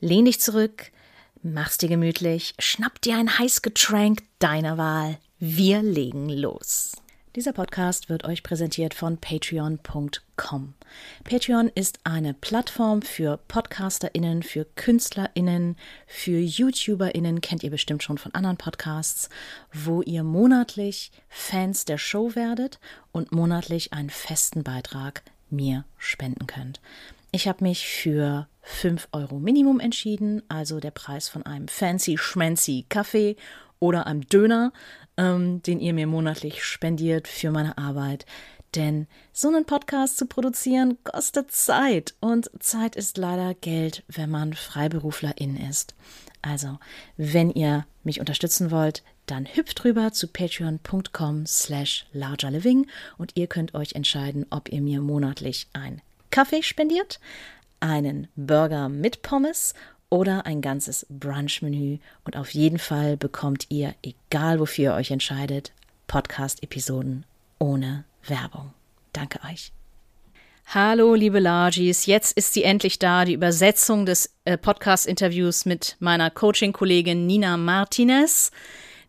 Lehn dich zurück, mach's dir gemütlich, schnapp dir ein Heißgetränk deiner Wahl. Wir legen los. Dieser Podcast wird euch präsentiert von patreon.com. Patreon ist eine Plattform für PodcasterInnen, für KünstlerInnen, für YouTuberInnen, kennt ihr bestimmt schon von anderen Podcasts, wo ihr monatlich Fans der Show werdet und monatlich einen festen Beitrag mir spenden könnt. Ich habe mich für 5 Euro Minimum entschieden, also der Preis von einem fancy schmancy Kaffee oder einem Döner, ähm, den ihr mir monatlich spendiert für meine Arbeit. Denn so einen Podcast zu produzieren kostet Zeit und Zeit ist leider Geld, wenn man Freiberuflerin ist. Also, wenn ihr mich unterstützen wollt, dann hüpft rüber zu patreon.com slash largerliving und ihr könnt euch entscheiden, ob ihr mir monatlich ein Kaffee spendiert, einen Burger mit Pommes oder ein ganzes Brunch-Menü. Und auf jeden Fall bekommt ihr, egal wofür ihr euch entscheidet, Podcast-Episoden ohne Werbung. Danke euch. Hallo, liebe Largis. Jetzt ist sie endlich da, die Übersetzung des äh, Podcast-Interviews mit meiner Coaching-Kollegin Nina Martinez.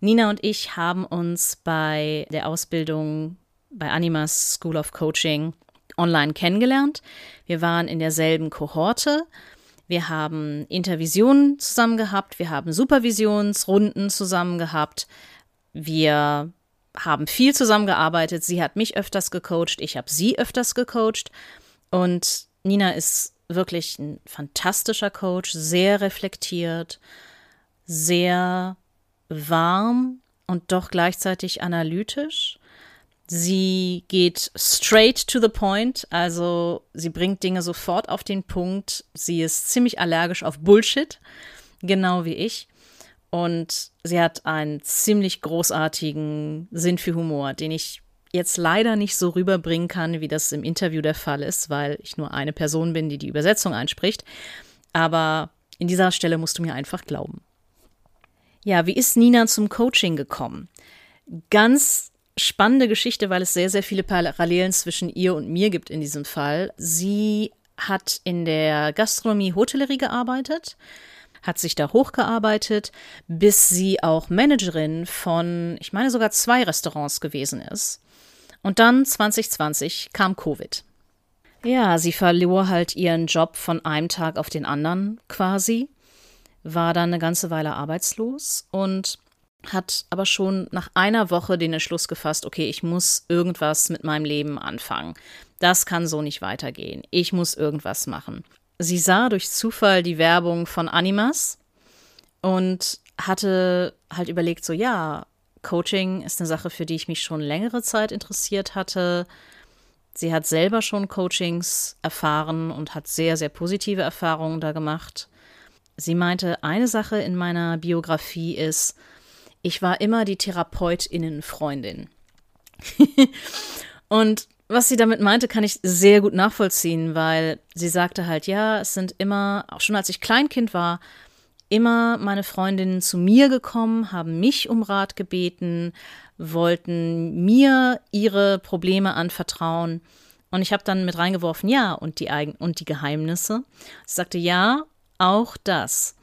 Nina und ich haben uns bei der Ausbildung bei Animas School of Coaching online kennengelernt. Wir waren in derselben Kohorte. Wir haben Intervisionen zusammen gehabt. Wir haben Supervisionsrunden zusammen gehabt. Wir haben viel zusammengearbeitet. Sie hat mich öfters gecoacht. Ich habe sie öfters gecoacht. Und Nina ist wirklich ein fantastischer Coach, sehr reflektiert, sehr warm und doch gleichzeitig analytisch. Sie geht straight to the point, also sie bringt Dinge sofort auf den Punkt. Sie ist ziemlich allergisch auf Bullshit, genau wie ich. Und sie hat einen ziemlich großartigen Sinn für Humor, den ich jetzt leider nicht so rüberbringen kann, wie das im Interview der Fall ist, weil ich nur eine Person bin, die die Übersetzung einspricht. Aber in dieser Stelle musst du mir einfach glauben. Ja, wie ist Nina zum Coaching gekommen? Ganz spannende Geschichte, weil es sehr, sehr viele Parallelen zwischen ihr und mir gibt in diesem Fall. Sie hat in der Gastronomie Hotellerie gearbeitet, hat sich da hochgearbeitet, bis sie auch Managerin von, ich meine sogar zwei Restaurants gewesen ist. Und dann 2020 kam Covid. Ja, sie verlor halt ihren Job von einem Tag auf den anderen quasi, war dann eine ganze Weile arbeitslos und hat aber schon nach einer Woche den Entschluss gefasst, okay, ich muss irgendwas mit meinem Leben anfangen. Das kann so nicht weitergehen. Ich muss irgendwas machen. Sie sah durch Zufall die Werbung von Animas und hatte halt überlegt, so ja, Coaching ist eine Sache, für die ich mich schon längere Zeit interessiert hatte. Sie hat selber schon Coachings erfahren und hat sehr, sehr positive Erfahrungen da gemacht. Sie meinte, eine Sache in meiner Biografie ist, ich war immer die Therapeutinnenfreundin. und was sie damit meinte, kann ich sehr gut nachvollziehen, weil sie sagte halt, ja, es sind immer, auch schon als ich Kleinkind war, immer meine Freundinnen zu mir gekommen, haben mich um Rat gebeten, wollten mir ihre Probleme anvertrauen. Und ich habe dann mit reingeworfen, ja, und die, Eigen und die Geheimnisse. Sie sagte, ja, auch das.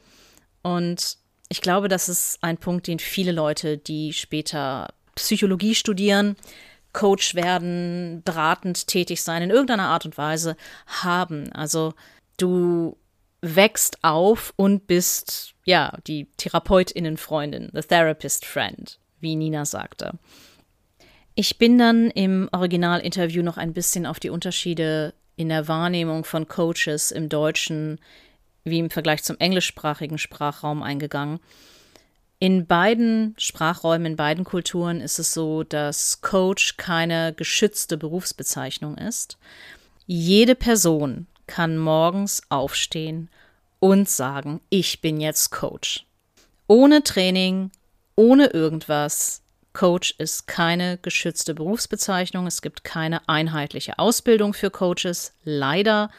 Und ich glaube, das ist ein Punkt, den viele Leute, die später Psychologie studieren, Coach werden, beratend tätig sein, in irgendeiner Art und Weise haben. Also du wächst auf und bist, ja, die Therapeutinnenfreundin, the therapist friend, wie Nina sagte. Ich bin dann im Originalinterview noch ein bisschen auf die Unterschiede in der Wahrnehmung von Coaches im Deutschen wie im Vergleich zum englischsprachigen Sprachraum eingegangen. In beiden Sprachräumen, in beiden Kulturen ist es so, dass Coach keine geschützte Berufsbezeichnung ist. Jede Person kann morgens aufstehen und sagen, ich bin jetzt Coach. Ohne Training, ohne irgendwas. Coach ist keine geschützte Berufsbezeichnung. Es gibt keine einheitliche Ausbildung für Coaches, leider.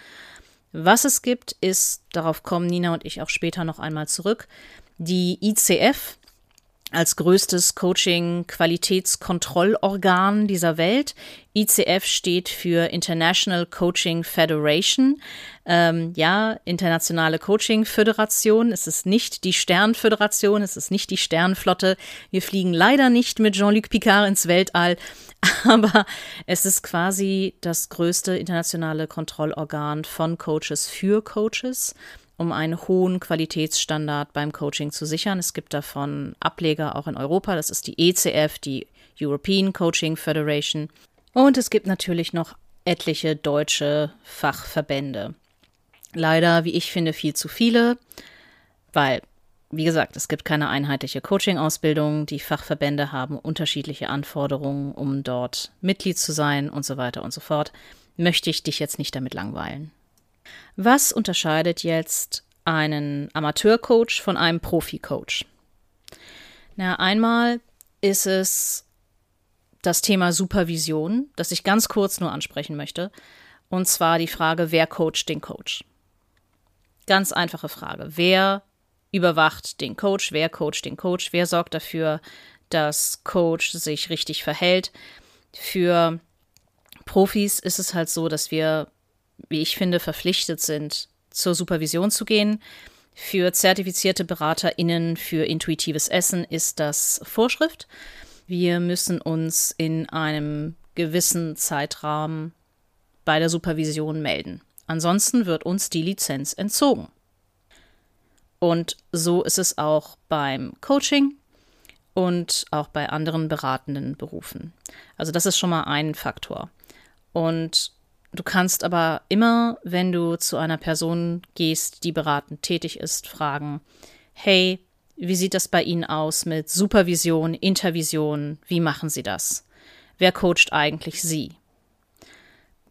Was es gibt, ist, darauf kommen Nina und ich auch später noch einmal zurück, die ICF als größtes Coaching-Qualitätskontrollorgan dieser Welt. ICF steht für International Coaching Federation. Ähm, ja, internationale Coaching Föderation. Es ist nicht die Sternföderation, es ist nicht die Sternflotte. Wir fliegen leider nicht mit Jean-Luc Picard ins Weltall, aber es ist quasi das größte internationale Kontrollorgan von Coaches für Coaches um einen hohen Qualitätsstandard beim Coaching zu sichern. Es gibt davon Ableger auch in Europa. Das ist die ECF, die European Coaching Federation. Und es gibt natürlich noch etliche deutsche Fachverbände. Leider, wie ich finde, viel zu viele, weil, wie gesagt, es gibt keine einheitliche Coaching-Ausbildung. Die Fachverbände haben unterschiedliche Anforderungen, um dort Mitglied zu sein und so weiter und so fort. Möchte ich dich jetzt nicht damit langweilen. Was unterscheidet jetzt einen Amateurcoach von einem Profi-Coach? Na, einmal ist es das Thema Supervision, das ich ganz kurz nur ansprechen möchte. Und zwar die Frage, wer coacht den Coach? Ganz einfache Frage. Wer überwacht den Coach? Wer coacht den Coach? Wer sorgt dafür, dass Coach sich richtig verhält? Für Profis ist es halt so, dass wir wie ich finde, verpflichtet sind, zur Supervision zu gehen. Für zertifizierte BeraterInnen für intuitives Essen ist das Vorschrift. Wir müssen uns in einem gewissen Zeitrahmen bei der Supervision melden. Ansonsten wird uns die Lizenz entzogen. Und so ist es auch beim Coaching und auch bei anderen beratenden Berufen. Also das ist schon mal ein Faktor. Und Du kannst aber immer, wenn du zu einer Person gehst, die beratend tätig ist, fragen, hey, wie sieht das bei Ihnen aus mit Supervision, Intervision? Wie machen Sie das? Wer coacht eigentlich Sie?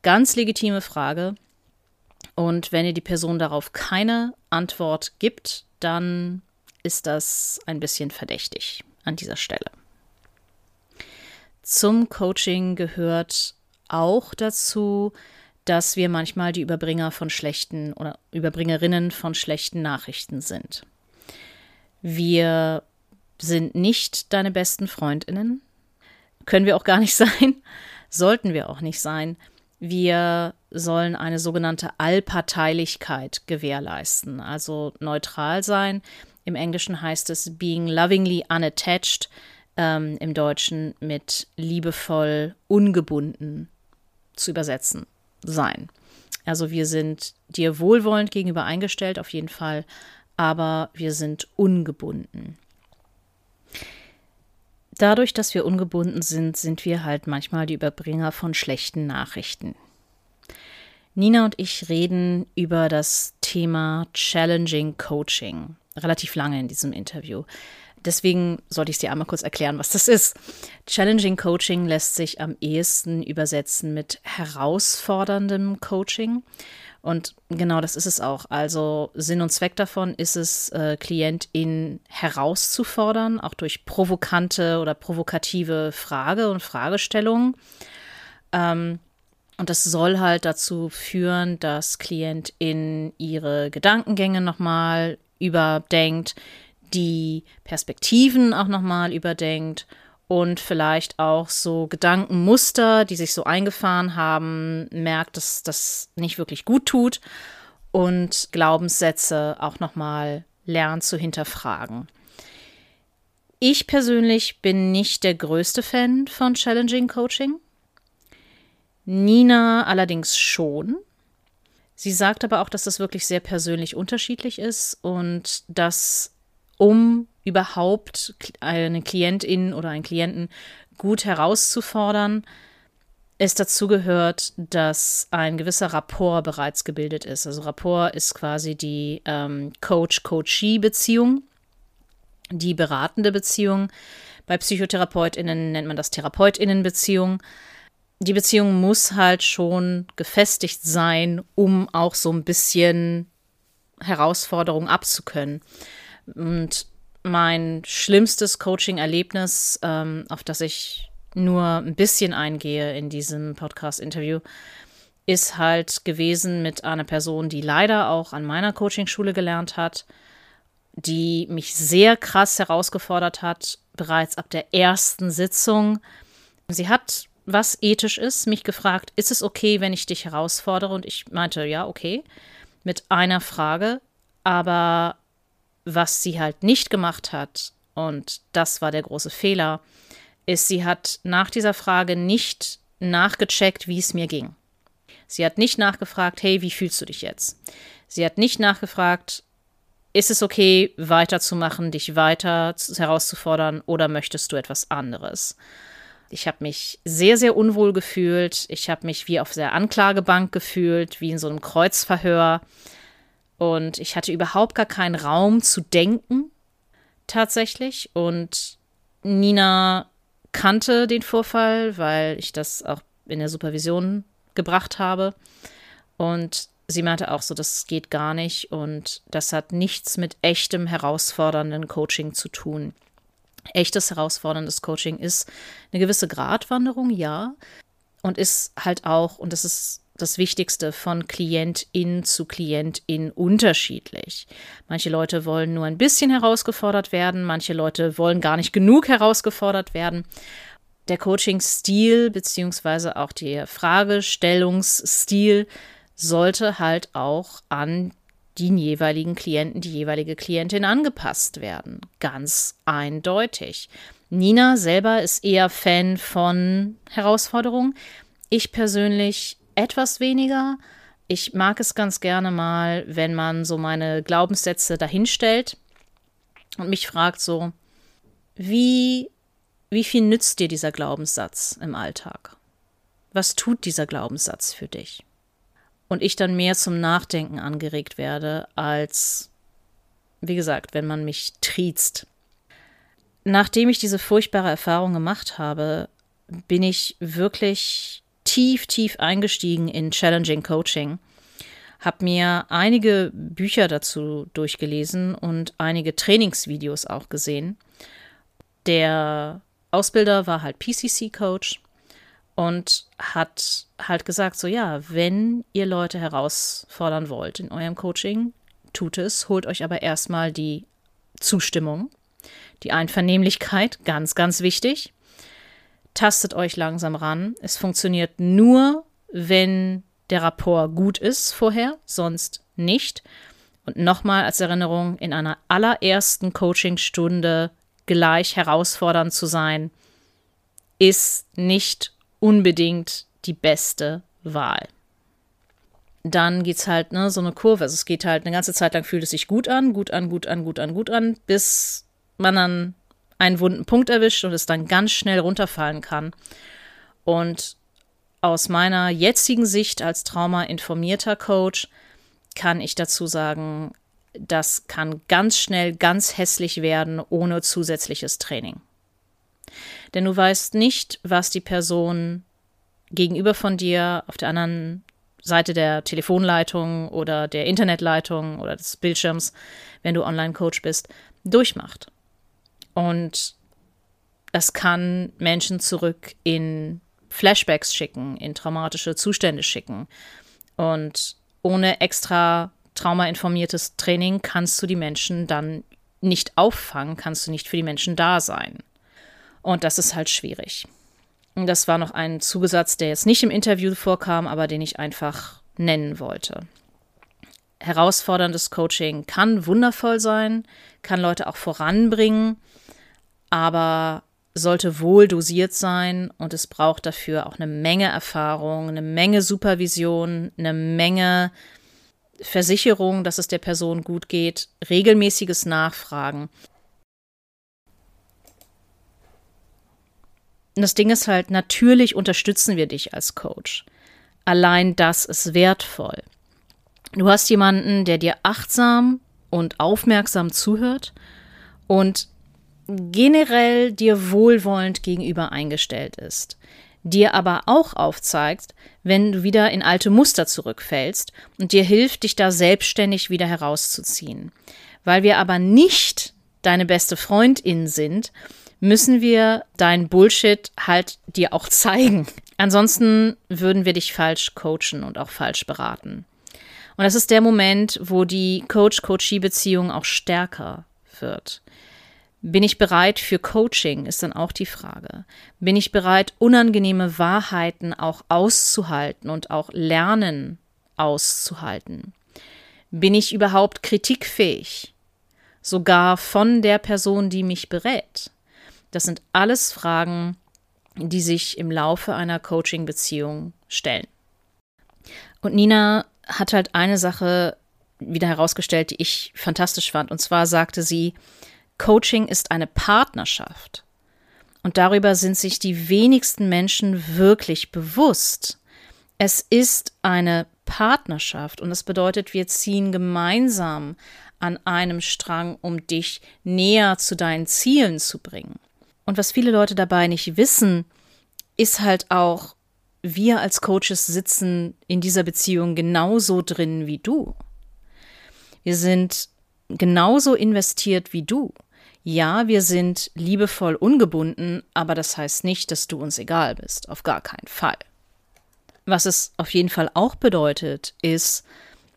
Ganz legitime Frage. Und wenn dir die Person darauf keine Antwort gibt, dann ist das ein bisschen verdächtig an dieser Stelle. Zum Coaching gehört auch dazu, dass wir manchmal die Überbringer von schlechten oder Überbringerinnen von schlechten Nachrichten sind. Wir sind nicht deine besten Freundinnen. Können wir auch gar nicht sein. Sollten wir auch nicht sein. Wir sollen eine sogenannte Allparteilichkeit gewährleisten, also neutral sein. Im Englischen heißt es being lovingly unattached, ähm, im Deutschen mit liebevoll ungebunden zu übersetzen sein. Also wir sind dir wohlwollend gegenüber eingestellt, auf jeden Fall, aber wir sind ungebunden. Dadurch, dass wir ungebunden sind, sind wir halt manchmal die Überbringer von schlechten Nachrichten. Nina und ich reden über das Thema Challenging Coaching relativ lange in diesem Interview. Deswegen sollte ich es dir einmal kurz erklären, was das ist. Challenging Coaching lässt sich am ehesten übersetzen mit herausforderndem Coaching. Und genau das ist es auch. Also Sinn und Zweck davon ist es, äh, KlientInnen herauszufordern, auch durch provokante oder provokative Frage und Fragestellungen. Ähm, und das soll halt dazu führen, dass KlientInnen ihre Gedankengänge nochmal überdenkt, die Perspektiven auch nochmal überdenkt und vielleicht auch so Gedankenmuster, die sich so eingefahren haben, merkt, dass das nicht wirklich gut tut und Glaubenssätze auch nochmal lernt zu hinterfragen. Ich persönlich bin nicht der größte Fan von Challenging Coaching. Nina allerdings schon. Sie sagt aber auch, dass das wirklich sehr persönlich unterschiedlich ist und dass um überhaupt eine Klientin oder einen Klienten gut herauszufordern, es dazu gehört, dass ein gewisser Rapport bereits gebildet ist. Also Rapport ist quasi die ähm, Coach-Coachee-Beziehung, die beratende Beziehung. Bei PsychotherapeutInnen nennt man das TherapeutInnen-Beziehung. Die Beziehung muss halt schon gefestigt sein, um auch so ein bisschen Herausforderungen abzukönnen. Und mein schlimmstes Coaching-Erlebnis, ähm, auf das ich nur ein bisschen eingehe in diesem Podcast-Interview, ist halt gewesen mit einer Person, die leider auch an meiner Coaching-Schule gelernt hat, die mich sehr krass herausgefordert hat, bereits ab der ersten Sitzung. Sie hat, was ethisch ist, mich gefragt, ist es okay, wenn ich dich herausfordere? Und ich meinte, ja, okay, mit einer Frage, aber was sie halt nicht gemacht hat, und das war der große Fehler, ist, sie hat nach dieser Frage nicht nachgecheckt, wie es mir ging. Sie hat nicht nachgefragt, hey, wie fühlst du dich jetzt? Sie hat nicht nachgefragt, ist es okay, weiterzumachen, dich weiter herauszufordern oder möchtest du etwas anderes? Ich habe mich sehr, sehr unwohl gefühlt. Ich habe mich wie auf der Anklagebank gefühlt, wie in so einem Kreuzverhör. Und ich hatte überhaupt gar keinen Raum zu denken, tatsächlich. Und Nina kannte den Vorfall, weil ich das auch in der Supervision gebracht habe. Und sie meinte auch so, das geht gar nicht und das hat nichts mit echtem herausfordernden Coaching zu tun. Echtes herausforderndes Coaching ist eine gewisse Gratwanderung, ja, und ist halt auch, und das ist das Wichtigste, von Klientin zu Klientin unterschiedlich. Manche Leute wollen nur ein bisschen herausgefordert werden, manche Leute wollen gar nicht genug herausgefordert werden. Der Coaching-Stil beziehungsweise auch der Fragestellungsstil sollte halt auch an den jeweiligen Klienten, die jeweilige Klientin angepasst werden. Ganz eindeutig. Nina selber ist eher Fan von Herausforderungen. Ich persönlich etwas weniger. Ich mag es ganz gerne mal, wenn man so meine Glaubenssätze dahinstellt und mich fragt so, wie, wie viel nützt dir dieser Glaubenssatz im Alltag? Was tut dieser Glaubenssatz für dich? Und ich dann mehr zum Nachdenken angeregt werde, als, wie gesagt, wenn man mich triezt. Nachdem ich diese furchtbare Erfahrung gemacht habe, bin ich wirklich tief, tief eingestiegen in Challenging Coaching. Habe mir einige Bücher dazu durchgelesen und einige Trainingsvideos auch gesehen. Der Ausbilder war halt PCC-Coach und hat halt gesagt, so ja, wenn ihr Leute herausfordern wollt in eurem Coaching, tut es, holt euch aber erstmal die Zustimmung, die Einvernehmlichkeit, ganz, ganz wichtig tastet euch langsam ran. Es funktioniert nur, wenn der Rapport gut ist vorher, sonst nicht. Und nochmal als Erinnerung, in einer allerersten Coachingstunde gleich herausfordernd zu sein, ist nicht unbedingt die beste Wahl. Dann geht es halt, ne, so eine Kurve. Also es geht halt eine ganze Zeit lang fühlt es sich gut an, gut an, gut an, gut an, gut an, bis man dann einen wunden Punkt erwischt und es dann ganz schnell runterfallen kann. Und aus meiner jetzigen Sicht als traumainformierter Coach kann ich dazu sagen, das kann ganz schnell ganz hässlich werden ohne zusätzliches Training. Denn du weißt nicht, was die Person gegenüber von dir auf der anderen Seite der Telefonleitung oder der Internetleitung oder des Bildschirms, wenn du Online-Coach bist, durchmacht. Und es kann Menschen zurück in Flashbacks schicken, in traumatische Zustände schicken. Und ohne extra traumainformiertes Training kannst du die Menschen dann nicht auffangen, kannst du nicht für die Menschen da sein. Und das ist halt schwierig. Und das war noch ein Zugesatz, der jetzt nicht im Interview vorkam, aber den ich einfach nennen wollte. Herausforderndes Coaching kann wundervoll sein, kann Leute auch voranbringen, aber sollte wohl dosiert sein und es braucht dafür auch eine Menge Erfahrung, eine Menge Supervision, eine Menge Versicherung, dass es der Person gut geht, regelmäßiges Nachfragen. Und das Ding ist halt, natürlich unterstützen wir dich als Coach. Allein das ist wertvoll. Du hast jemanden, der dir achtsam und aufmerksam zuhört und generell dir wohlwollend gegenüber eingestellt ist, dir aber auch aufzeigt, wenn du wieder in alte Muster zurückfällst und dir hilft, dich da selbstständig wieder herauszuziehen. Weil wir aber nicht deine beste Freundin sind, müssen wir dein Bullshit halt dir auch zeigen. Ansonsten würden wir dich falsch coachen und auch falsch beraten. Und das ist der Moment, wo die Coach-Coachee-Beziehung auch stärker wird. Bin ich bereit für Coaching, ist dann auch die Frage. Bin ich bereit, unangenehme Wahrheiten auch auszuhalten und auch Lernen auszuhalten? Bin ich überhaupt kritikfähig? Sogar von der Person, die mich berät? Das sind alles Fragen, die sich im Laufe einer Coaching-Beziehung stellen. Und Nina hat halt eine Sache wieder herausgestellt, die ich fantastisch fand. Und zwar sagte sie, Coaching ist eine Partnerschaft. Und darüber sind sich die wenigsten Menschen wirklich bewusst. Es ist eine Partnerschaft und das bedeutet, wir ziehen gemeinsam an einem Strang, um dich näher zu deinen Zielen zu bringen. Und was viele Leute dabei nicht wissen, ist halt auch, wir als Coaches sitzen in dieser Beziehung genauso drin wie du. Wir sind genauso investiert wie du. Ja, wir sind liebevoll ungebunden, aber das heißt nicht, dass du uns egal bist. Auf gar keinen Fall. Was es auf jeden Fall auch bedeutet, ist,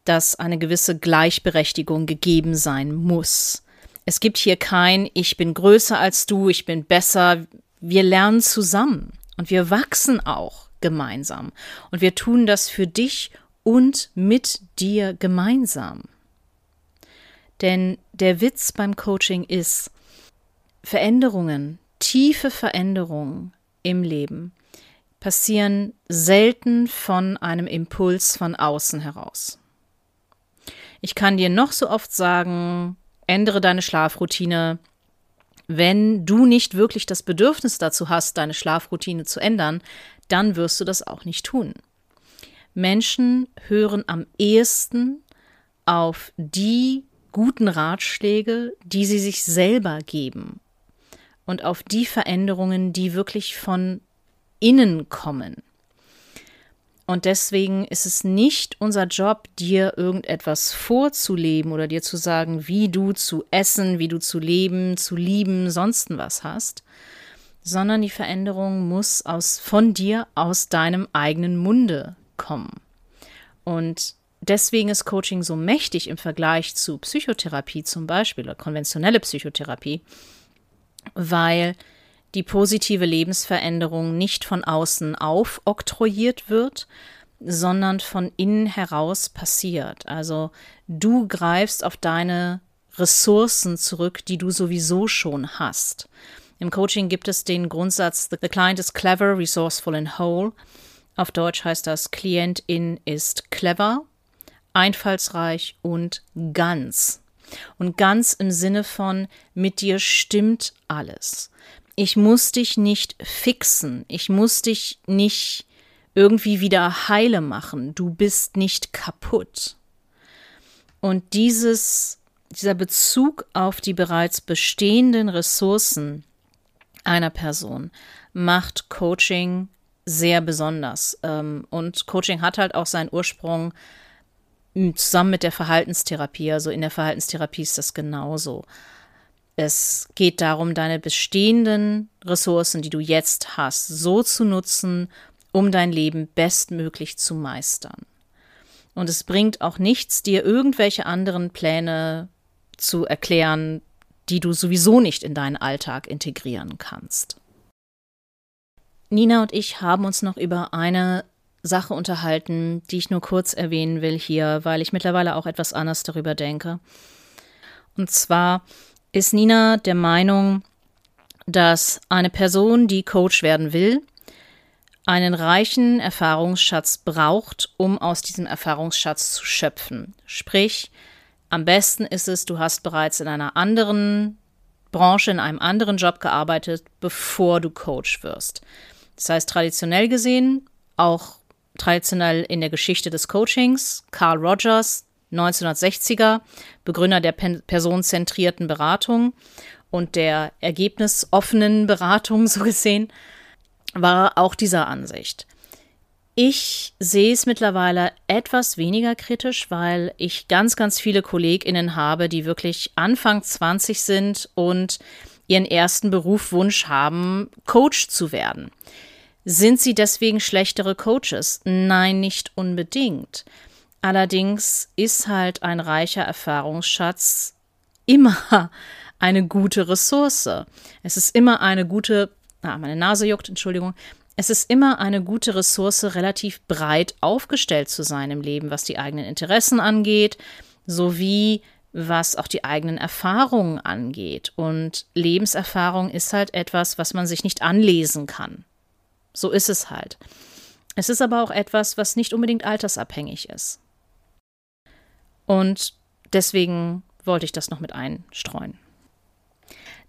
dass eine gewisse Gleichberechtigung gegeben sein muss. Es gibt hier kein Ich bin größer als du, ich bin besser. Wir lernen zusammen und wir wachsen auch gemeinsam. Und wir tun das für dich und mit dir gemeinsam. Denn der Witz beim Coaching ist, Veränderungen, tiefe Veränderungen im Leben passieren selten von einem Impuls von außen heraus. Ich kann dir noch so oft sagen, ändere deine Schlafroutine. Wenn du nicht wirklich das Bedürfnis dazu hast, deine Schlafroutine zu ändern, dann wirst du das auch nicht tun. Menschen hören am ehesten auf die guten Ratschläge, die sie sich selber geben und auf die Veränderungen, die wirklich von innen kommen. Und deswegen ist es nicht unser Job, dir irgendetwas vorzuleben oder dir zu sagen, wie du zu essen, wie du zu leben, zu lieben, sonst was hast, sondern die Veränderung muss aus, von dir, aus deinem eigenen Munde kommen. Und deswegen ist Coaching so mächtig im Vergleich zu Psychotherapie zum Beispiel oder konventionelle Psychotherapie, weil die positive Lebensveränderung nicht von außen aufoktroyiert wird, sondern von innen heraus passiert. Also du greifst auf deine Ressourcen zurück, die du sowieso schon hast. Im Coaching gibt es den Grundsatz, the client is clever, resourceful and whole. Auf Deutsch heißt das, Klientin ist clever, einfallsreich und ganz. Und ganz im Sinne von, mit dir stimmt alles. Ich muss dich nicht fixen, ich muss dich nicht irgendwie wieder heile machen, du bist nicht kaputt. Und dieses, dieser Bezug auf die bereits bestehenden Ressourcen, einer Person macht Coaching sehr besonders. Ähm, und Coaching hat halt auch seinen Ursprung zusammen mit der Verhaltenstherapie. Also in der Verhaltenstherapie ist das genauso. Es geht darum, deine bestehenden Ressourcen, die du jetzt hast, so zu nutzen, um dein Leben bestmöglich zu meistern. Und es bringt auch nichts, dir irgendwelche anderen Pläne zu erklären, die du sowieso nicht in deinen Alltag integrieren kannst. Nina und ich haben uns noch über eine Sache unterhalten, die ich nur kurz erwähnen will hier, weil ich mittlerweile auch etwas anders darüber denke. Und zwar ist Nina der Meinung, dass eine Person, die Coach werden will, einen reichen Erfahrungsschatz braucht, um aus diesem Erfahrungsschatz zu schöpfen. Sprich, am besten ist es, du hast bereits in einer anderen Branche, in einem anderen Job gearbeitet, bevor du Coach wirst. Das heißt, traditionell gesehen, auch traditionell in der Geschichte des Coachings, Carl Rogers, 1960er, Begründer der personenzentrierten Beratung und der ergebnisoffenen Beratung, so gesehen, war auch dieser Ansicht. Ich sehe es mittlerweile etwas weniger kritisch, weil ich ganz, ganz viele KollegInnen habe, die wirklich Anfang 20 sind und ihren ersten Berufswunsch haben, Coach zu werden. Sind sie deswegen schlechtere Coaches? Nein, nicht unbedingt. Allerdings ist halt ein reicher Erfahrungsschatz immer eine gute Ressource. Es ist immer eine gute, ah, meine Nase juckt, Entschuldigung. Es ist immer eine gute Ressource, relativ breit aufgestellt zu sein im Leben, was die eigenen Interessen angeht, sowie was auch die eigenen Erfahrungen angeht. Und Lebenserfahrung ist halt etwas, was man sich nicht anlesen kann. So ist es halt. Es ist aber auch etwas, was nicht unbedingt altersabhängig ist. Und deswegen wollte ich das noch mit einstreuen.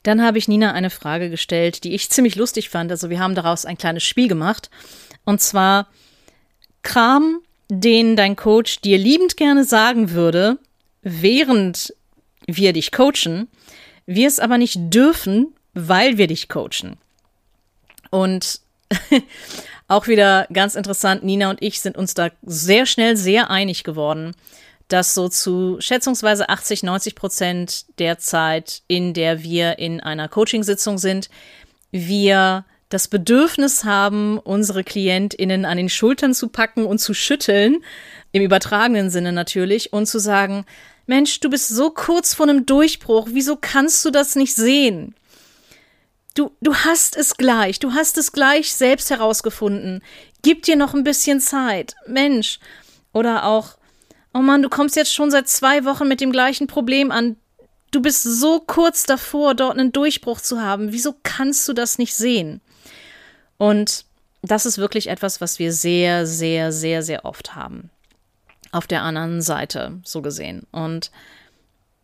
Dann habe ich Nina eine Frage gestellt, die ich ziemlich lustig fand. Also wir haben daraus ein kleines Spiel gemacht. Und zwar Kram, den dein Coach dir liebend gerne sagen würde, während wir dich coachen, wir es aber nicht dürfen, weil wir dich coachen. Und auch wieder ganz interessant, Nina und ich sind uns da sehr schnell sehr einig geworden dass so zu schätzungsweise 80, 90 Prozent der Zeit, in der wir in einer Coachingsitzung sind, wir das Bedürfnis haben, unsere KlientInnen an den Schultern zu packen und zu schütteln, im übertragenen Sinne natürlich, und zu sagen, Mensch, du bist so kurz vor einem Durchbruch, wieso kannst du das nicht sehen? Du, du hast es gleich, du hast es gleich selbst herausgefunden. Gib dir noch ein bisschen Zeit, Mensch. Oder auch, oh Mann, du kommst jetzt schon seit zwei Wochen mit dem gleichen Problem an. Du bist so kurz davor, dort einen Durchbruch zu haben. Wieso kannst du das nicht sehen? Und das ist wirklich etwas, was wir sehr, sehr, sehr, sehr oft haben. Auf der anderen Seite, so gesehen. Und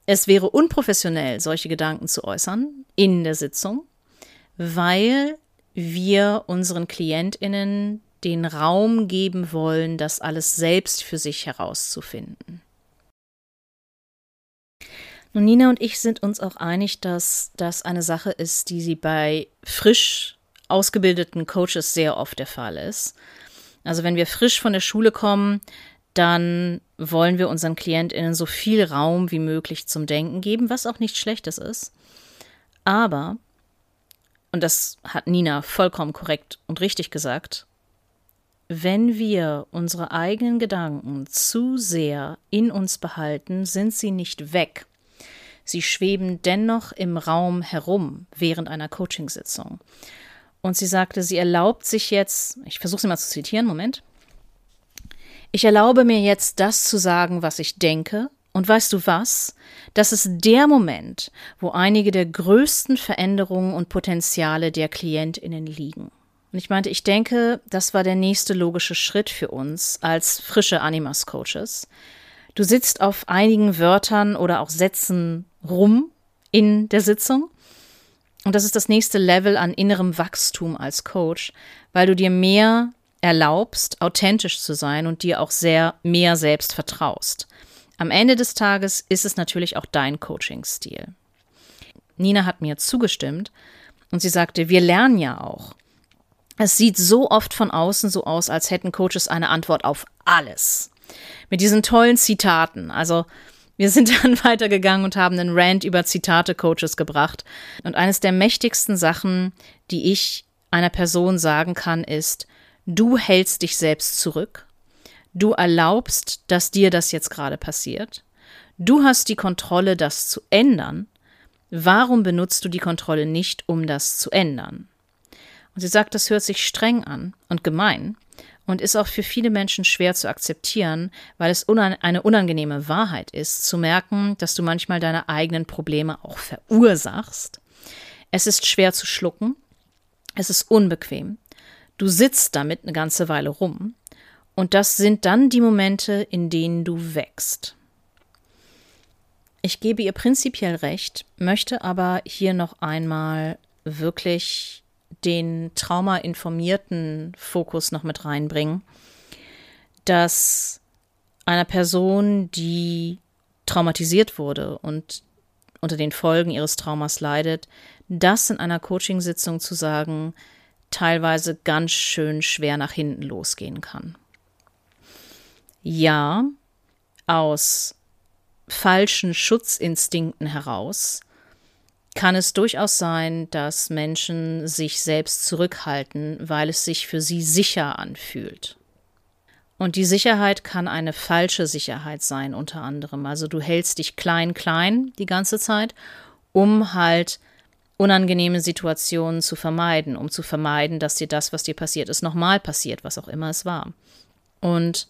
es wäre unprofessionell, solche Gedanken zu äußern in der Sitzung, weil wir unseren KlientInnen den Raum geben wollen, das alles selbst für sich herauszufinden. Nun, Nina und ich sind uns auch einig, dass das eine Sache ist, die sie bei frisch ausgebildeten Coaches sehr oft der Fall ist. Also wenn wir frisch von der Schule kommen, dann wollen wir unseren KlientInnen so viel Raum wie möglich zum Denken geben, was auch nichts Schlechtes ist. Aber, und das hat Nina vollkommen korrekt und richtig gesagt, wenn wir unsere eigenen Gedanken zu sehr in uns behalten, sind sie nicht weg. Sie schweben dennoch im Raum herum während einer Coachingsitzung. Und sie sagte, sie erlaubt sich jetzt, ich versuche sie mal zu zitieren, Moment. Ich erlaube mir jetzt das zu sagen, was ich denke. Und weißt du was? Das ist der Moment, wo einige der größten Veränderungen und Potenziale der Klientinnen liegen. Und ich meinte, ich denke, das war der nächste logische Schritt für uns als frische Animas-Coaches. Du sitzt auf einigen Wörtern oder auch Sätzen rum in der Sitzung. Und das ist das nächste Level an innerem Wachstum als Coach, weil du dir mehr erlaubst, authentisch zu sein und dir auch sehr mehr selbst vertraust. Am Ende des Tages ist es natürlich auch dein Coaching-Stil. Nina hat mir zugestimmt und sie sagte, wir lernen ja auch. Es sieht so oft von außen so aus, als hätten Coaches eine Antwort auf alles. Mit diesen tollen Zitaten. Also, wir sind dann weitergegangen und haben einen Rant über Zitate-Coaches gebracht. Und eines der mächtigsten Sachen, die ich einer Person sagen kann, ist, du hältst dich selbst zurück. Du erlaubst, dass dir das jetzt gerade passiert. Du hast die Kontrolle, das zu ändern. Warum benutzt du die Kontrolle nicht, um das zu ändern? Und sie sagt, das hört sich streng an und gemein und ist auch für viele Menschen schwer zu akzeptieren, weil es unan eine unangenehme Wahrheit ist, zu merken, dass du manchmal deine eigenen Probleme auch verursachst. Es ist schwer zu schlucken. Es ist unbequem. Du sitzt damit eine ganze Weile rum. Und das sind dann die Momente, in denen du wächst. Ich gebe ihr prinzipiell recht, möchte aber hier noch einmal wirklich den traumainformierten Fokus noch mit reinbringen, dass einer Person, die traumatisiert wurde und unter den Folgen ihres Traumas leidet, das in einer Coachingsitzung zu sagen, teilweise ganz schön schwer nach hinten losgehen kann. Ja, aus falschen Schutzinstinkten heraus kann es durchaus sein, dass Menschen sich selbst zurückhalten, weil es sich für sie sicher anfühlt. Und die Sicherheit kann eine falsche Sicherheit sein, unter anderem. Also du hältst dich klein, klein die ganze Zeit, um halt unangenehme Situationen zu vermeiden, um zu vermeiden, dass dir das, was dir passiert ist, nochmal passiert, was auch immer es war. Und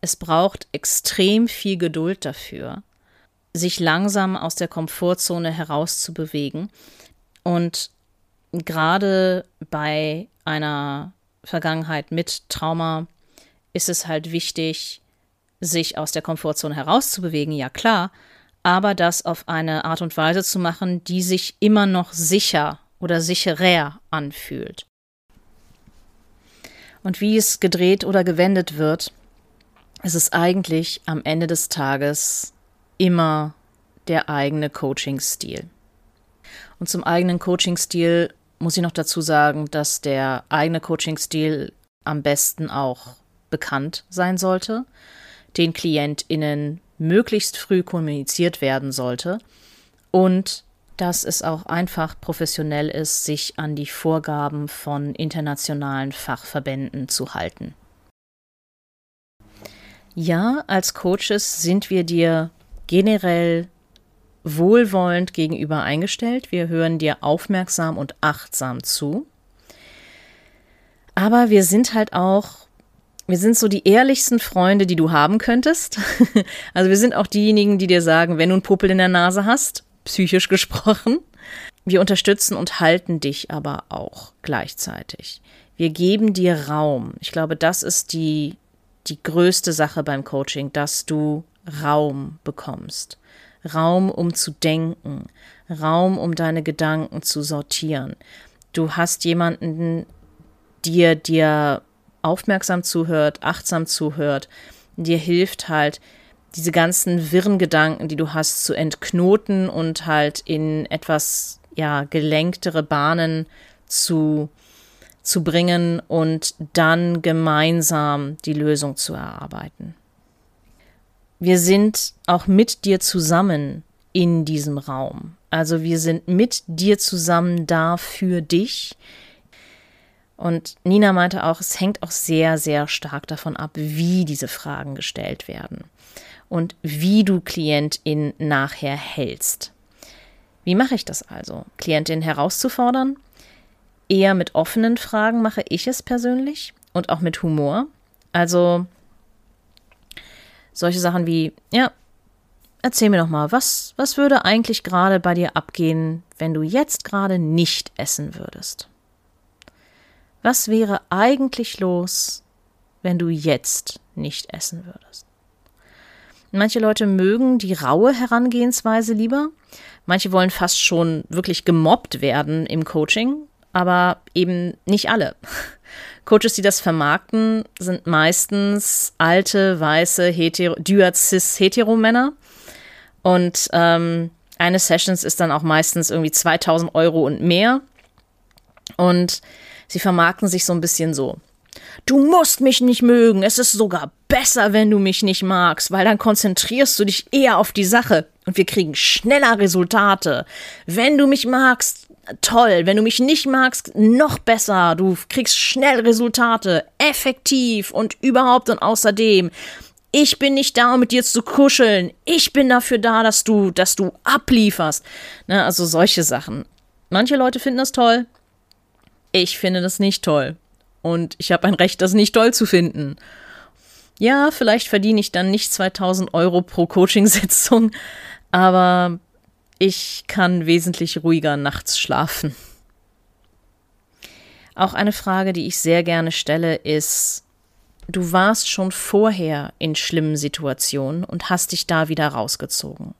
es braucht extrem viel Geduld dafür, sich langsam aus der Komfortzone herauszubewegen. Und gerade bei einer Vergangenheit mit Trauma ist es halt wichtig, sich aus der Komfortzone herauszubewegen, ja klar, aber das auf eine Art und Weise zu machen, die sich immer noch sicher oder sicherer anfühlt. Und wie es gedreht oder gewendet wird, ist es eigentlich am Ende des Tages immer der eigene Coaching-Stil. Und zum eigenen Coaching-Stil muss ich noch dazu sagen, dass der eigene Coaching-Stil am besten auch bekannt sein sollte, den KlientInnen möglichst früh kommuniziert werden sollte und dass es auch einfach professionell ist, sich an die Vorgaben von internationalen Fachverbänden zu halten. Ja, als Coaches sind wir dir generell wohlwollend gegenüber eingestellt. Wir hören dir aufmerksam und achtsam zu. Aber wir sind halt auch wir sind so die ehrlichsten Freunde, die du haben könntest. also wir sind auch diejenigen, die dir sagen, wenn du einen Puppel in der Nase hast, psychisch gesprochen. Wir unterstützen und halten dich aber auch gleichzeitig. Wir geben dir Raum. Ich glaube, das ist die, die größte Sache beim Coaching, dass du Raum bekommst. Raum, um zu denken. Raum, um deine Gedanken zu sortieren. Du hast jemanden, dir dir aufmerksam zuhört, achtsam zuhört, dir hilft halt, diese ganzen wirren Gedanken, die du hast, zu entknoten und halt in etwas, ja, gelenktere Bahnen zu, zu bringen und dann gemeinsam die Lösung zu erarbeiten. Wir sind auch mit dir zusammen in diesem Raum. Also wir sind mit dir zusammen da für dich. Und Nina meinte auch, es hängt auch sehr, sehr stark davon ab, wie diese Fragen gestellt werden und wie du Klientin nachher hältst. Wie mache ich das also? Klientin herauszufordern? Eher mit offenen Fragen mache ich es persönlich und auch mit Humor. Also solche Sachen wie, ja, erzähl mir doch mal, was, was würde eigentlich gerade bei dir abgehen, wenn du jetzt gerade nicht essen würdest? Was wäre eigentlich los, wenn du jetzt nicht essen würdest? Manche Leute mögen die raue Herangehensweise lieber. Manche wollen fast schon wirklich gemobbt werden im Coaching, aber eben nicht alle. Coaches, die das vermarkten, sind meistens alte, weiße, hetero, cis-hetero-Männer. Und ähm, eine Sessions ist dann auch meistens irgendwie 2000 Euro und mehr. Und Sie vermarkten sich so ein bisschen so. Du musst mich nicht mögen. Es ist sogar besser, wenn du mich nicht magst, weil dann konzentrierst du dich eher auf die Sache und wir kriegen schneller Resultate. Wenn du mich magst, toll. Wenn du mich nicht magst, noch besser. Du kriegst schnell Resultate, effektiv und überhaupt und außerdem. Ich bin nicht da, um mit dir zu kuscheln. Ich bin dafür da, dass du, dass du ablieferst. Ne, also solche Sachen. Manche Leute finden das toll, ich finde das nicht toll. Und ich habe ein Recht, das nicht toll zu finden. Ja, vielleicht verdiene ich dann nicht 2000 Euro pro Coachingsitzung, aber ich kann wesentlich ruhiger nachts schlafen. Auch eine Frage, die ich sehr gerne stelle, ist, du warst schon vorher in schlimmen Situationen und hast dich da wieder rausgezogen.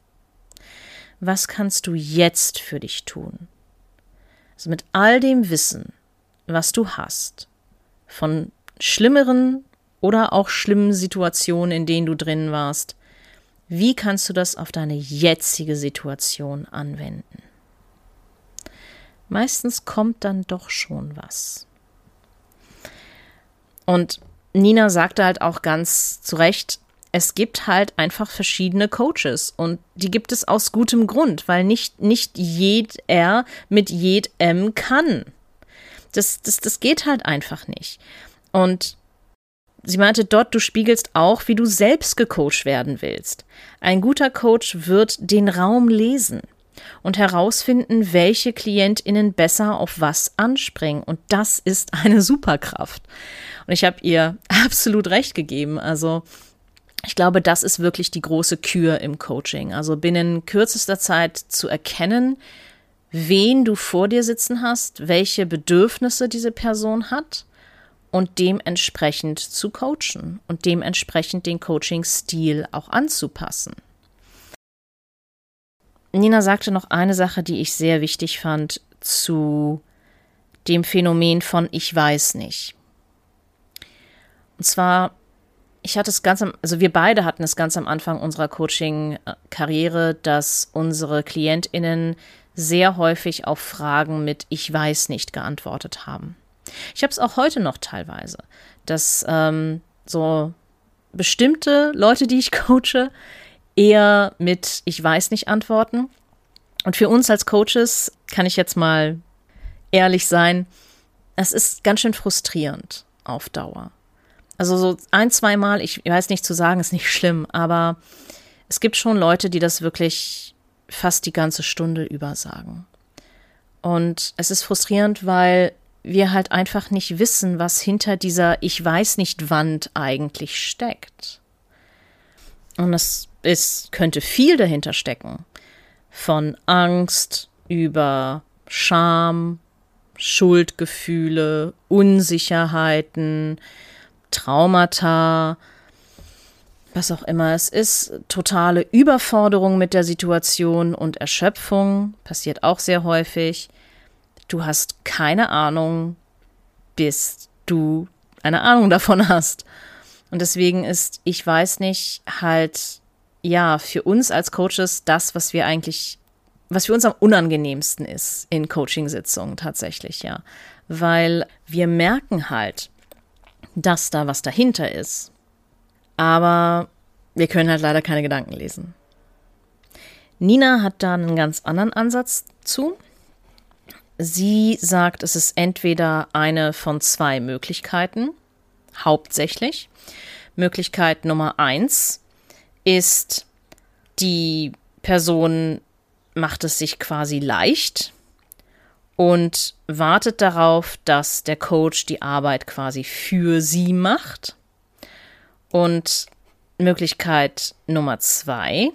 was kannst du jetzt für dich tun? Also mit all dem Wissen, was du hast, von schlimmeren oder auch schlimmen Situationen, in denen du drin warst, wie kannst du das auf deine jetzige Situation anwenden? Meistens kommt dann doch schon was. Und Nina sagte halt auch ganz zu Recht, es gibt halt einfach verschiedene Coaches und die gibt es aus gutem Grund, weil nicht, nicht jeder mit jedem kann. Das, das, das geht halt einfach nicht. Und sie meinte dort, du spiegelst auch, wie du selbst gecoacht werden willst. Ein guter Coach wird den Raum lesen und herausfinden, welche KlientInnen besser auf was anspringen. Und das ist eine Superkraft. Und ich habe ihr absolut recht gegeben. Also, ich glaube, das ist wirklich die große Kür im Coaching. Also binnen kürzester Zeit zu erkennen, wen du vor dir sitzen hast, welche Bedürfnisse diese Person hat und dementsprechend zu coachen und dementsprechend den Coaching-Stil auch anzupassen. Nina sagte noch eine Sache, die ich sehr wichtig fand zu dem Phänomen von ich weiß nicht. Und zwar, ich hatte es ganz am, also wir beide hatten es ganz am Anfang unserer Coaching-Karriere, dass unsere KlientInnen sehr häufig auf Fragen mit Ich weiß nicht geantwortet haben. Ich habe es auch heute noch teilweise, dass ähm, so bestimmte Leute, die ich coache, eher mit Ich weiß nicht antworten. Und für uns als Coaches kann ich jetzt mal ehrlich sein, es ist ganz schön frustrierend auf Dauer. Also so ein, zweimal, ich weiß nicht zu sagen, ist nicht schlimm, aber es gibt schon Leute, die das wirklich fast die ganze Stunde über sagen. Und es ist frustrierend, weil wir halt einfach nicht wissen, was hinter dieser Ich weiß nicht Wand eigentlich steckt. Und es ist, könnte viel dahinter stecken. Von Angst über Scham, Schuldgefühle, Unsicherheiten, Traumata, was auch immer es ist, totale Überforderung mit der Situation und Erschöpfung, passiert auch sehr häufig. Du hast keine Ahnung, bis du eine Ahnung davon hast. Und deswegen ist, ich weiß nicht, halt, ja, für uns als Coaches das, was wir eigentlich, was für uns am unangenehmsten ist in Coachingsitzungen tatsächlich, ja. Weil wir merken halt, dass da was dahinter ist. Aber wir können halt leider keine Gedanken lesen. Nina hat da einen ganz anderen Ansatz zu. Sie sagt, es ist entweder eine von zwei Möglichkeiten, hauptsächlich. Möglichkeit Nummer eins ist, die Person macht es sich quasi leicht und wartet darauf, dass der Coach die Arbeit quasi für sie macht. Und Möglichkeit Nummer zwei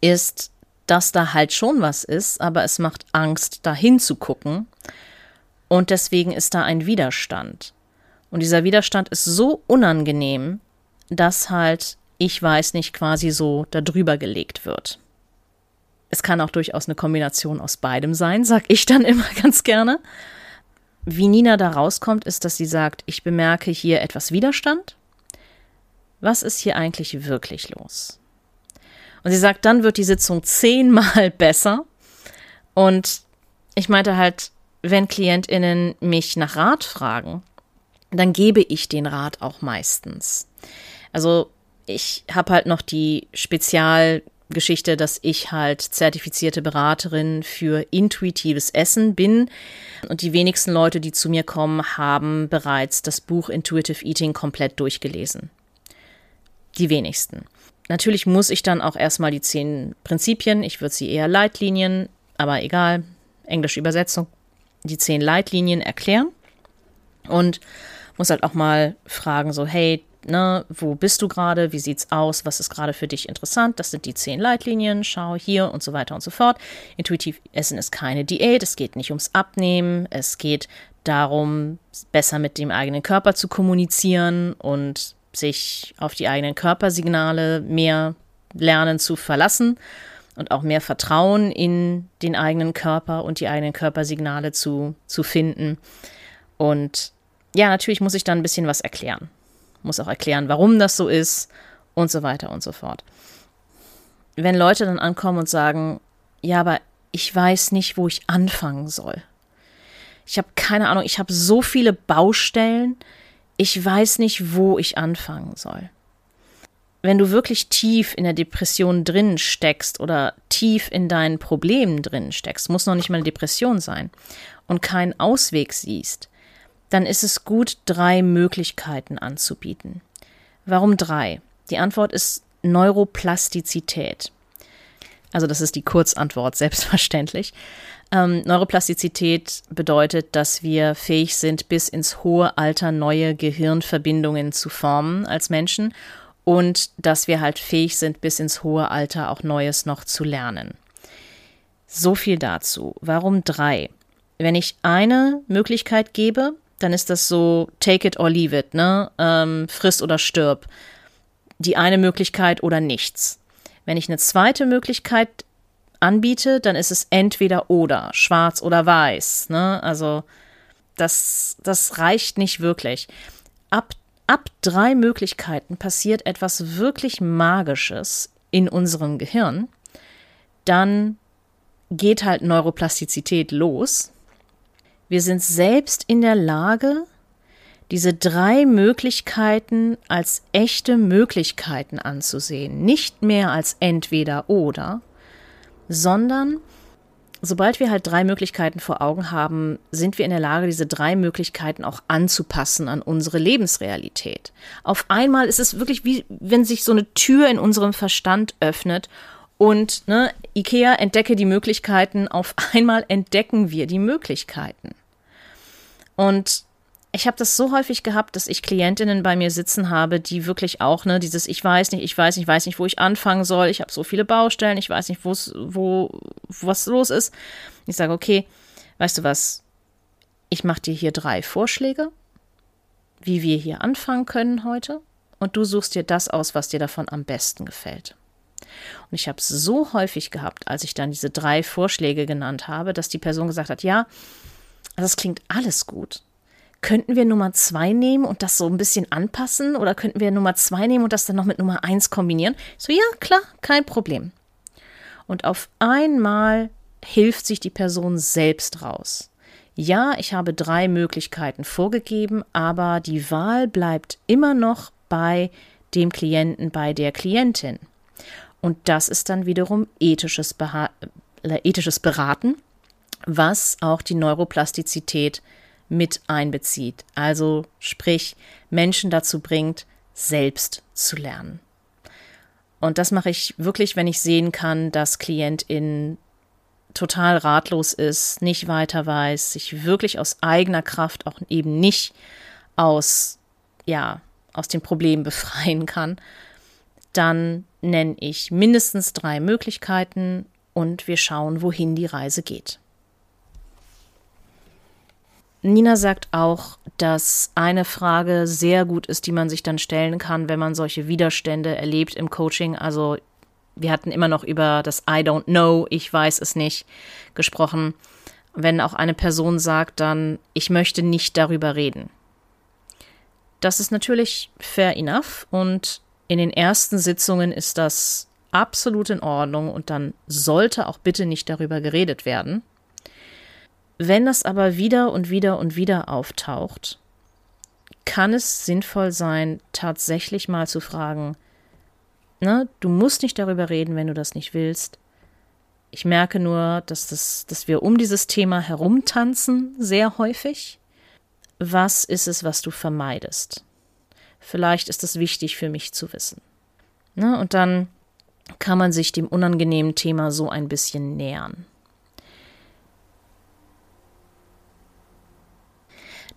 ist, dass da halt schon was ist, aber es macht Angst, dahin zu gucken. Und deswegen ist da ein Widerstand. Und dieser Widerstand ist so unangenehm, dass halt, ich weiß nicht, quasi so darüber gelegt wird. Es kann auch durchaus eine Kombination aus beidem sein, sag ich dann immer ganz gerne. Wie Nina da rauskommt, ist, dass sie sagt, ich bemerke hier etwas Widerstand. Was ist hier eigentlich wirklich los? Und sie sagt, dann wird die Sitzung zehnmal besser. Und ich meinte halt, wenn KlientInnen mich nach Rat fragen, dann gebe ich den Rat auch meistens. Also ich habe halt noch die Spezial- Geschichte, dass ich halt zertifizierte Beraterin für intuitives Essen bin. Und die wenigsten Leute, die zu mir kommen, haben bereits das Buch Intuitive Eating komplett durchgelesen. Die wenigsten. Natürlich muss ich dann auch erstmal die zehn Prinzipien, ich würde sie eher Leitlinien, aber egal, englische Übersetzung, die zehn Leitlinien erklären und muss halt auch mal fragen, so, hey, ne, wo bist du gerade, wie sieht's aus, was ist gerade für dich interessant, das sind die zehn Leitlinien, schau hier und so weiter und so fort. Intuitiv Essen ist keine Diät, es geht nicht ums Abnehmen, es geht darum, besser mit dem eigenen Körper zu kommunizieren und sich auf die eigenen Körpersignale mehr lernen zu verlassen und auch mehr Vertrauen in den eigenen Körper und die eigenen Körpersignale zu, zu finden. Und ja, natürlich muss ich dann ein bisschen was erklären. Muss auch erklären, warum das so ist und so weiter und so fort. Wenn Leute dann ankommen und sagen, ja, aber ich weiß nicht, wo ich anfangen soll. Ich habe keine Ahnung, ich habe so viele Baustellen, ich weiß nicht, wo ich anfangen soll. Wenn du wirklich tief in der Depression drin steckst oder tief in deinen Problemen drin steckst, muss noch nicht mal eine Depression sein und keinen Ausweg siehst, dann ist es gut, drei Möglichkeiten anzubieten. Warum drei? Die Antwort ist Neuroplastizität. Also das ist die Kurzantwort, selbstverständlich. Ähm, Neuroplastizität bedeutet, dass wir fähig sind, bis ins hohe Alter neue Gehirnverbindungen zu formen als Menschen und dass wir halt fähig sind, bis ins hohe Alter auch Neues noch zu lernen. So viel dazu. Warum drei? Wenn ich eine Möglichkeit gebe, dann ist das so take it or leave it, ne? Ähm, friss oder stirb. Die eine Möglichkeit oder nichts. Wenn ich eine zweite Möglichkeit anbiete, dann ist es entweder oder, schwarz oder weiß. Ne? Also das, das reicht nicht wirklich. Ab, ab drei Möglichkeiten passiert etwas wirklich Magisches in unserem Gehirn. Dann geht halt Neuroplastizität los. Wir sind selbst in der Lage, diese drei Möglichkeiten als echte Möglichkeiten anzusehen, nicht mehr als entweder oder, sondern sobald wir halt drei Möglichkeiten vor Augen haben, sind wir in der Lage, diese drei Möglichkeiten auch anzupassen an unsere Lebensrealität. Auf einmal ist es wirklich wie wenn sich so eine Tür in unserem Verstand öffnet und ne, IKEA entdecke die Möglichkeiten, auf einmal entdecken wir die Möglichkeiten. Und ich habe das so häufig gehabt, dass ich Klientinnen bei mir sitzen habe, die wirklich auch, ne, dieses Ich weiß nicht, ich weiß nicht, ich weiß nicht, wo ich anfangen soll, ich habe so viele Baustellen, ich weiß nicht, wo, was los ist. Ich sage, okay, weißt du was, ich mache dir hier drei Vorschläge, wie wir hier anfangen können heute, und du suchst dir das aus, was dir davon am besten gefällt. Und ich habe es so häufig gehabt, als ich dann diese drei Vorschläge genannt habe, dass die Person gesagt hat, ja, das klingt alles gut könnten wir Nummer zwei nehmen und das so ein bisschen anpassen? Oder könnten wir Nummer zwei nehmen und das dann noch mit Nummer eins kombinieren? So, ja, klar, kein Problem. Und auf einmal hilft sich die Person selbst raus. Ja, ich habe drei Möglichkeiten vorgegeben, aber die Wahl bleibt immer noch bei dem Klienten, bei der Klientin. Und das ist dann wiederum ethisches, Beha äh, ethisches Beraten, was auch die Neuroplastizität mit einbezieht. Also sprich, Menschen dazu bringt, selbst zu lernen. Und das mache ich wirklich, wenn ich sehen kann, dass Klientin total ratlos ist, nicht weiter weiß, sich wirklich aus eigener Kraft auch eben nicht aus, ja, aus dem Problem befreien kann, dann nenne ich mindestens drei Möglichkeiten und wir schauen, wohin die Reise geht. Nina sagt auch, dass eine Frage sehr gut ist, die man sich dann stellen kann, wenn man solche Widerstände erlebt im Coaching. Also wir hatten immer noch über das I don't know, ich weiß es nicht gesprochen. Wenn auch eine Person sagt dann, ich möchte nicht darüber reden. Das ist natürlich fair enough und in den ersten Sitzungen ist das absolut in Ordnung und dann sollte auch bitte nicht darüber geredet werden. Wenn das aber wieder und wieder und wieder auftaucht, kann es sinnvoll sein, tatsächlich mal zu fragen, ne, du musst nicht darüber reden, wenn du das nicht willst. Ich merke nur, dass, das, dass wir um dieses Thema herumtanzen, sehr häufig. Was ist es, was du vermeidest? Vielleicht ist es wichtig für mich zu wissen. Ne, und dann kann man sich dem unangenehmen Thema so ein bisschen nähern.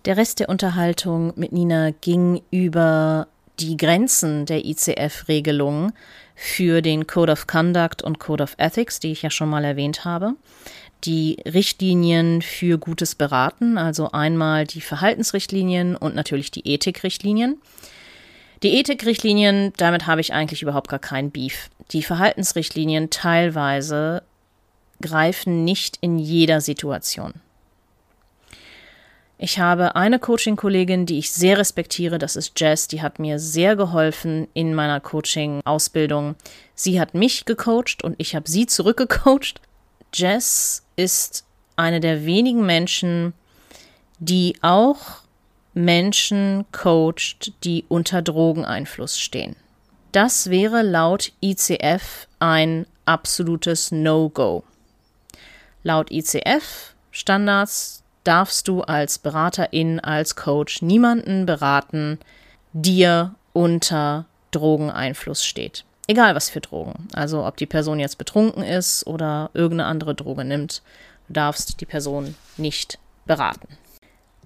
Der Rest der Unterhaltung mit Nina ging über die Grenzen der ICF-Regelungen für den Code of Conduct und Code of Ethics, die ich ja schon mal erwähnt habe. Die Richtlinien für gutes Beraten, also einmal die Verhaltensrichtlinien und natürlich die Ethikrichtlinien. Die Ethikrichtlinien, damit habe ich eigentlich überhaupt gar keinen Beef. Die Verhaltensrichtlinien teilweise greifen nicht in jeder Situation. Ich habe eine Coaching-Kollegin, die ich sehr respektiere, das ist Jess, die hat mir sehr geholfen in meiner Coaching-Ausbildung. Sie hat mich gecoacht und ich habe sie zurückgecoacht. Jess ist eine der wenigen Menschen, die auch Menschen coacht, die unter Drogeneinfluss stehen. Das wäre laut ICF ein absolutes No-Go. Laut ICF-Standards darfst du als Beraterin, als Coach niemanden beraten, dir unter Drogeneinfluss steht. Egal was für Drogen. Also ob die Person jetzt betrunken ist oder irgendeine andere Droge nimmt, du darfst die Person nicht beraten.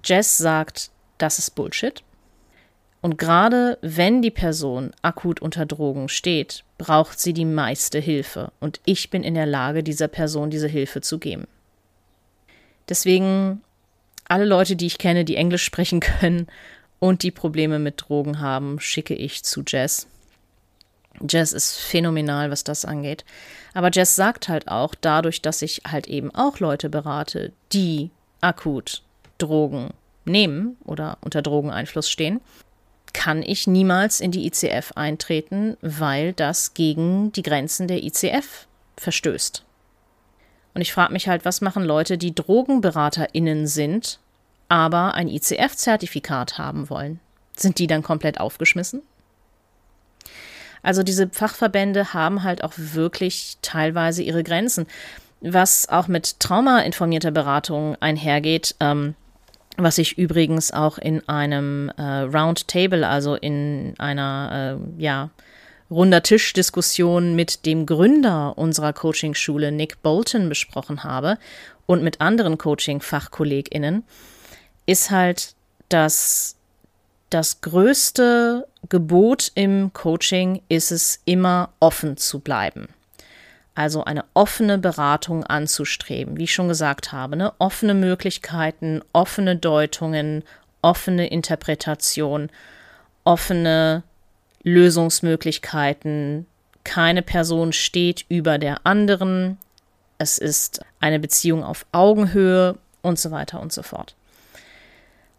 Jess sagt, das ist Bullshit. Und gerade wenn die Person akut unter Drogen steht, braucht sie die meiste Hilfe. Und ich bin in der Lage, dieser Person diese Hilfe zu geben. Deswegen alle Leute, die ich kenne, die Englisch sprechen können und die Probleme mit Drogen haben, schicke ich zu Jess. Jess ist phänomenal, was das angeht. Aber Jess sagt halt auch, dadurch, dass ich halt eben auch Leute berate, die akut Drogen nehmen oder unter Drogeneinfluss stehen, kann ich niemals in die ICF eintreten, weil das gegen die Grenzen der ICF verstößt. Und ich frage mich halt, was machen Leute, die DrogenberaterInnen sind, aber ein ICF-Zertifikat haben wollen? Sind die dann komplett aufgeschmissen? Also diese Fachverbände haben halt auch wirklich teilweise ihre Grenzen. Was auch mit traumainformierter Beratung einhergeht, ähm, was ich übrigens auch in einem äh, Roundtable, also in einer, äh, ja, runder Tischdiskussion mit dem Gründer unserer Coachingschule, Nick Bolton, besprochen habe und mit anderen Coaching-FachkollegInnen, ist halt, dass das größte Gebot im Coaching ist es, immer offen zu bleiben. Also eine offene Beratung anzustreben, wie ich schon gesagt habe, ne? offene Möglichkeiten, offene Deutungen, offene Interpretation, offene Lösungsmöglichkeiten. Keine Person steht über der anderen. Es ist eine Beziehung auf Augenhöhe und so weiter und so fort.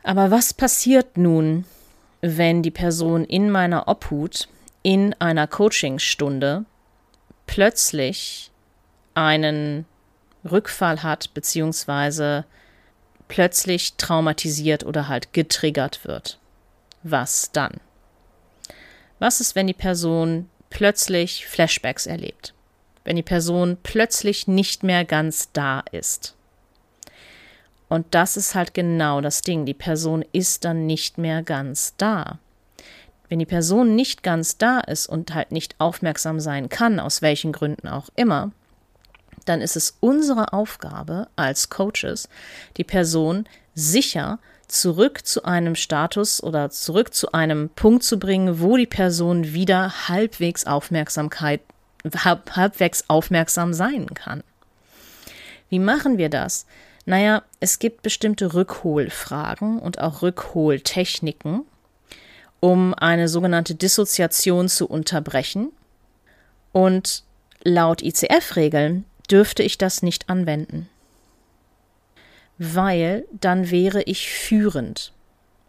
Aber was passiert nun, wenn die Person in meiner Obhut in einer Coachingstunde plötzlich einen Rückfall hat, beziehungsweise plötzlich traumatisiert oder halt getriggert wird? Was dann? Was ist, wenn die Person plötzlich Flashbacks erlebt? Wenn die Person plötzlich nicht mehr ganz da ist? Und das ist halt genau das Ding. Die Person ist dann nicht mehr ganz da. Wenn die Person nicht ganz da ist und halt nicht aufmerksam sein kann, aus welchen Gründen auch immer, dann ist es unsere Aufgabe als Coaches, die Person sicher zurück zu einem Status oder zurück zu einem Punkt zu bringen, wo die Person wieder halbwegs Aufmerksamkeit, halbwegs aufmerksam sein kann. Wie machen wir das? Naja, es gibt bestimmte Rückholfragen und auch Rückholtechniken, um eine sogenannte Dissoziation zu unterbrechen. Und laut ICF-Regeln dürfte ich das nicht anwenden weil dann wäre ich führend.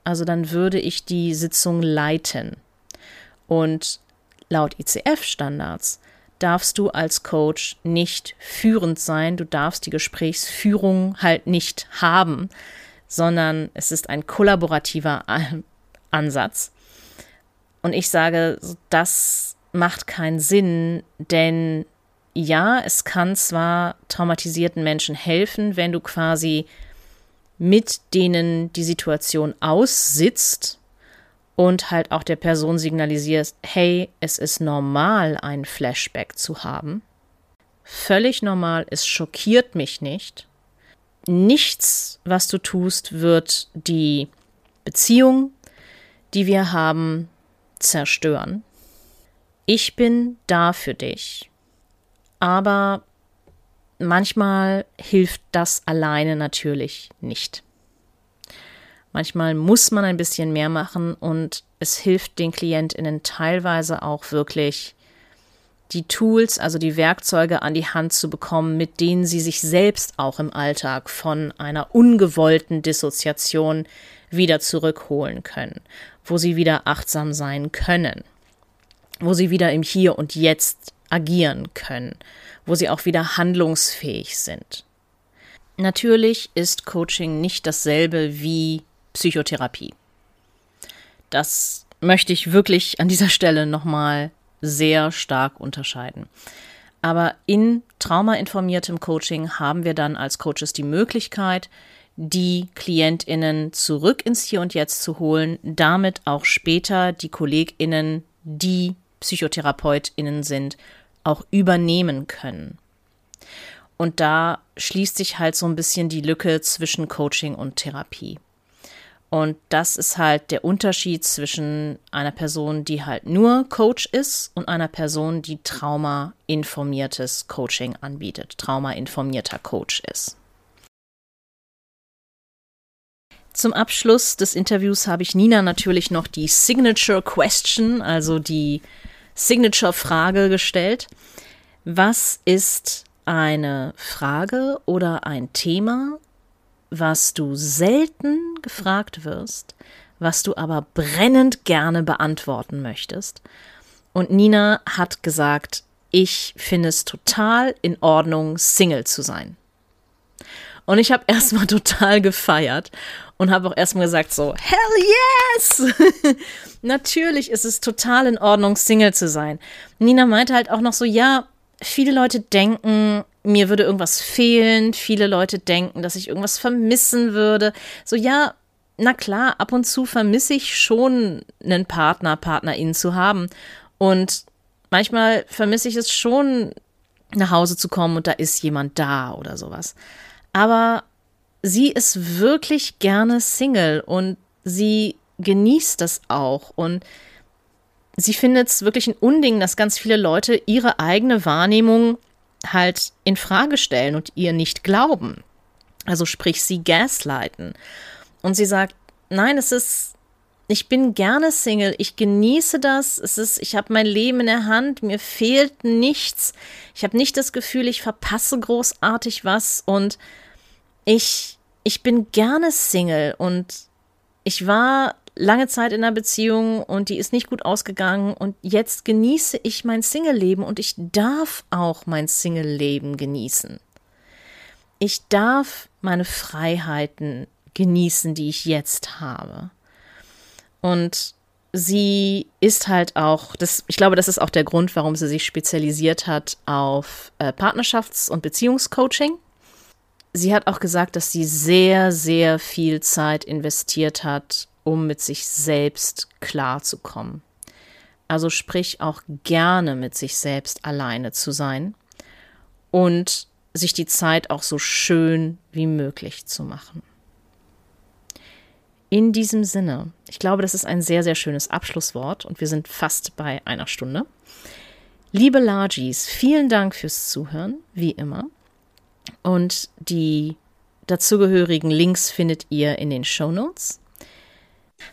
Also dann würde ich die Sitzung leiten. Und laut ICF-Standards darfst du als Coach nicht führend sein, du darfst die Gesprächsführung halt nicht haben, sondern es ist ein kollaborativer Ansatz. Und ich sage, das macht keinen Sinn, denn ja, es kann zwar traumatisierten Menschen helfen, wenn du quasi mit denen die Situation aussitzt und halt auch der Person signalisierst, hey, es ist normal, ein Flashback zu haben. Völlig normal, es schockiert mich nicht. Nichts, was du tust, wird die Beziehung, die wir haben, zerstören. Ich bin da für dich. Aber manchmal hilft das alleine natürlich nicht. Manchmal muss man ein bisschen mehr machen und es hilft den KlientInnen teilweise auch wirklich, die Tools, also die Werkzeuge an die Hand zu bekommen, mit denen sie sich selbst auch im Alltag von einer ungewollten Dissoziation wieder zurückholen können, wo sie wieder achtsam sein können, wo sie wieder im Hier und Jetzt agieren können, wo sie auch wieder handlungsfähig sind. Natürlich ist Coaching nicht dasselbe wie Psychotherapie. Das möchte ich wirklich an dieser Stelle nochmal sehr stark unterscheiden. Aber in traumainformiertem Coaching haben wir dann als Coaches die Möglichkeit, die KlientInnen zurück ins Hier und Jetzt zu holen, damit auch später die KollegInnen, die PsychotherapeutInnen sind, auch übernehmen können. Und da schließt sich halt so ein bisschen die Lücke zwischen Coaching und Therapie. Und das ist halt der Unterschied zwischen einer Person, die halt nur Coach ist und einer Person, die trauma-informiertes Coaching anbietet, trauma-informierter Coach ist. Zum Abschluss des Interviews habe ich Nina natürlich noch die Signature Question, also die Signature-Frage gestellt. Was ist eine Frage oder ein Thema, was du selten gefragt wirst, was du aber brennend gerne beantworten möchtest. Und Nina hat gesagt, ich finde es total in Ordnung, Single zu sein. Und ich habe erstmal total gefeiert und habe auch erstmal gesagt so, hell yes! Natürlich ist es total in Ordnung, Single zu sein. Nina meinte halt auch noch so, ja, viele Leute denken, mir würde irgendwas fehlen. Viele Leute denken, dass ich irgendwas vermissen würde. So, ja, na klar, ab und zu vermisse ich schon einen Partner, Partnerin zu haben. Und manchmal vermisse ich es schon, nach Hause zu kommen und da ist jemand da oder sowas. Aber sie ist wirklich gerne Single und sie genießt das auch und sie findet es wirklich ein Unding, dass ganz viele Leute ihre eigene Wahrnehmung halt in Frage stellen und ihr nicht glauben. Also sprich sie gaslighten. Und sie sagt, nein, es ist ich bin gerne Single, ich genieße das. Es ist, ich habe mein Leben in der Hand, mir fehlt nichts. Ich habe nicht das Gefühl, ich verpasse großartig was und ich ich bin gerne Single und ich war lange Zeit in einer Beziehung und die ist nicht gut ausgegangen und jetzt genieße ich mein Single-Leben und ich darf auch mein Single-Leben genießen. Ich darf meine Freiheiten genießen, die ich jetzt habe. Und sie ist halt auch, das, ich glaube, das ist auch der Grund, warum sie sich spezialisiert hat auf äh, Partnerschafts- und Beziehungscoaching. Sie hat auch gesagt, dass sie sehr, sehr viel Zeit investiert hat, um mit sich selbst klarzukommen. Also sprich auch gerne mit sich selbst alleine zu sein und sich die Zeit auch so schön wie möglich zu machen. In diesem Sinne, ich glaube, das ist ein sehr, sehr schönes Abschlusswort und wir sind fast bei einer Stunde. Liebe Largies, vielen Dank fürs Zuhören, wie immer. Und die dazugehörigen Links findet ihr in den Show Notes.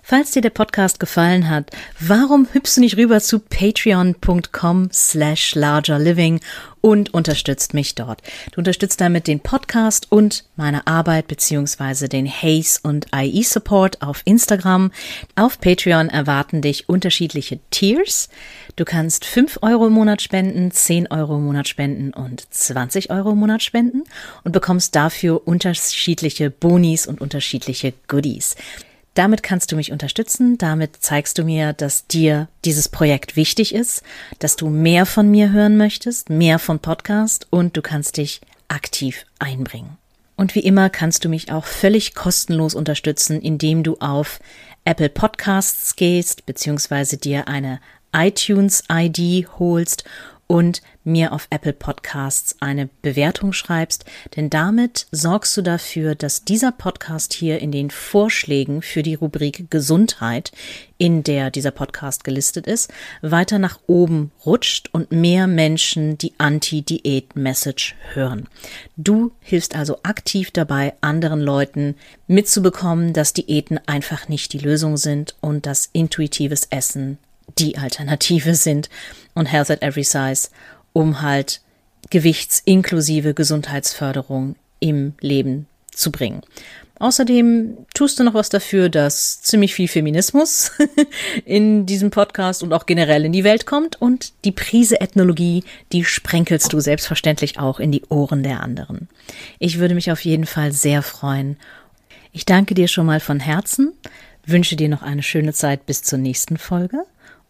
Falls dir der Podcast gefallen hat, warum hüpfst du nicht rüber zu patreon.com slash largerliving und unterstützt mich dort. Du unterstützt damit den Podcast und meine Arbeit beziehungsweise den Haze und IE Support auf Instagram. Auf Patreon erwarten dich unterschiedliche Tiers. Du kannst 5 Euro im Monat spenden, 10 Euro im Monat spenden und 20 Euro im Monat spenden und bekommst dafür unterschiedliche Bonis und unterschiedliche Goodies. Damit kannst du mich unterstützen, damit zeigst du mir, dass dir dieses Projekt wichtig ist, dass du mehr von mir hören möchtest, mehr von Podcast und du kannst dich aktiv einbringen. Und wie immer kannst du mich auch völlig kostenlos unterstützen, indem du auf Apple Podcasts gehst, beziehungsweise dir eine iTunes ID holst und mir auf Apple Podcasts eine Bewertung schreibst, denn damit sorgst du dafür, dass dieser Podcast hier in den Vorschlägen für die Rubrik Gesundheit, in der dieser Podcast gelistet ist, weiter nach oben rutscht und mehr Menschen die Anti-Diät-Message hören. Du hilfst also aktiv dabei, anderen Leuten mitzubekommen, dass Diäten einfach nicht die Lösung sind und dass intuitives Essen die Alternative sind und Health at Every Size, um halt Gewichts- inklusive Gesundheitsförderung im Leben zu bringen. Außerdem tust du noch was dafür, dass ziemlich viel Feminismus in diesem Podcast und auch generell in die Welt kommt und die Prise Ethnologie, die sprenkelst du selbstverständlich auch in die Ohren der anderen. Ich würde mich auf jeden Fall sehr freuen. Ich danke dir schon mal von Herzen, wünsche dir noch eine schöne Zeit bis zur nächsten Folge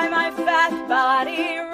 why my fat body